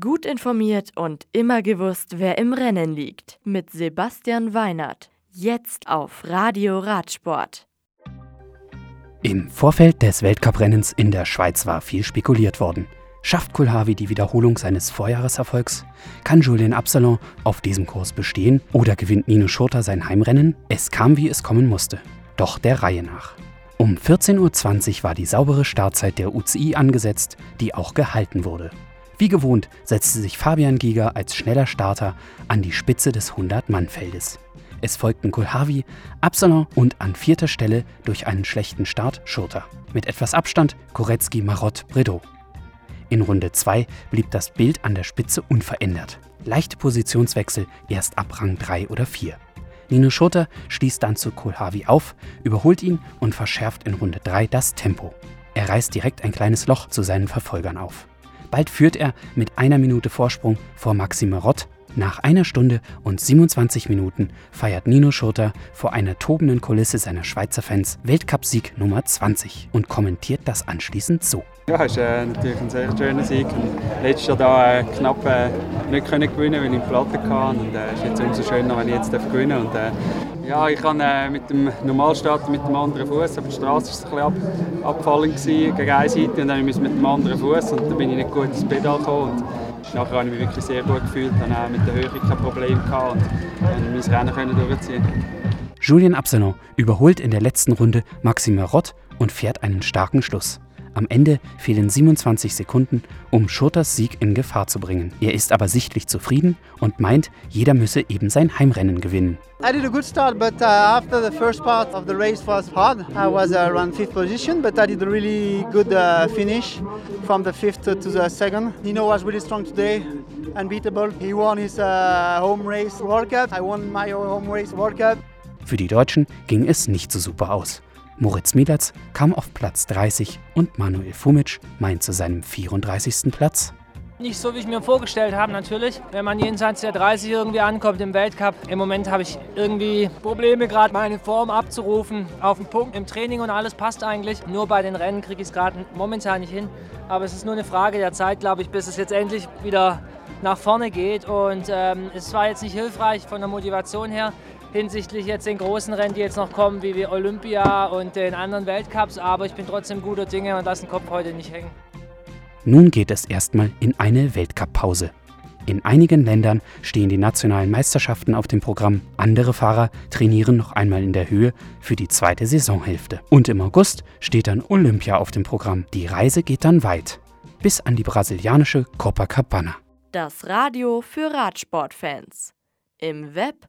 Gut informiert und immer gewusst, wer im Rennen liegt. Mit Sebastian Weinert. Jetzt auf Radio Radsport. Im Vorfeld des Weltcuprennens in der Schweiz war viel spekuliert worden. Schafft Kulhavi die Wiederholung seines Vorjahreserfolgs? Kann Julien Absalon auf diesem Kurs bestehen oder gewinnt Nino Schurter sein Heimrennen? Es kam, wie es kommen musste. Doch der Reihe nach. Um 14.20 Uhr war die saubere Startzeit der UCI angesetzt, die auch gehalten wurde. Wie gewohnt setzte sich Fabian Giger als schneller Starter an die Spitze des 100-Mann-Feldes. Es folgten Kulhavi, Absalon und an vierter Stelle durch einen schlechten Start Schurter. Mit etwas Abstand Korecki, Marott, Bredow. In Runde 2 blieb das Bild an der Spitze unverändert. Leichte Positionswechsel erst ab Rang 3 oder 4. Nino Schurter schließt dann zu Kulhavi auf, überholt ihn und verschärft in Runde 3 das Tempo. Er reißt direkt ein kleines Loch zu seinen Verfolgern auf. Bald führt er mit einer Minute Vorsprung vor Maxime Rott. Nach einer Stunde und 27 Minuten feiert Nino Schurter vor einer tobenden Kulisse seiner Schweizer Fans Weltcupsieg Nummer 20 und kommentiert das anschließend so. Ja, es ist äh, natürlich ein sehr schöner Sieg. Letztes Jahr da, äh, knapp äh, nicht können gewinnen, weil ich Platte hatte. Und es äh, ist jetzt umso schöner, wenn ich jetzt gewinnen darf. Und, äh, ja, ich kann äh, mit dem Normalstart mit dem anderen Fuß. Auf der Straße war es ein bisschen ab, abfallend gegen eine Seite und dann musste ich mit dem anderen Fuß und dann bin ich nicht gut ins Pedal gekommen. Und nachher habe ich mich wirklich sehr gut gefühlt, dann auch mit der Höhe kein Problem gehabt und, und mein Rennen können durchziehen. Julien Absalon überholt in der letzten Runde Maxime Rott und fährt einen starken Schluss. Am Ende fehlen 27 Sekunden, um Schurters Sieg in Gefahr zu bringen. Er ist aber sichtlich zufrieden und meint, jeder müsse eben sein Heimrennen gewinnen. I did a good start, but uh, after the first part of the race was hard. I was uh, around fifth position, but I did a really good uh, finish from the fifth to the second. Nino was really strong today, unbeatable. He won his uh, home race World Cup. I won my home race World Cup. Für die Deutschen ging es nicht so super aus. Moritz Mielatz kam auf Platz 30 und Manuel Fumic meint zu seinem 34. Platz. Nicht so, wie ich mir vorgestellt habe, natürlich. Wenn man jenseits der 30 irgendwie ankommt im Weltcup. Im Moment habe ich irgendwie Probleme, gerade meine Form abzurufen. Auf den Punkt im Training und alles passt eigentlich. Nur bei den Rennen kriege ich es gerade momentan nicht hin. Aber es ist nur eine Frage der Zeit, glaube ich, bis es jetzt endlich wieder nach vorne geht. Und ähm, es war jetzt nicht hilfreich von der Motivation her hinsichtlich jetzt den großen Rennen, die jetzt noch kommen, wie wir Olympia und den anderen Weltcups. Aber ich bin trotzdem guter Dinge und lasse den Kopf heute nicht hängen. Nun geht es erstmal in eine Weltcup-Pause. In einigen Ländern stehen die nationalen Meisterschaften auf dem Programm. Andere Fahrer trainieren noch einmal in der Höhe für die zweite Saisonhälfte. Und im August steht dann Olympia auf dem Programm. Die Reise geht dann weit. Bis an die brasilianische Copacabana. Das Radio für Radsportfans. Im Web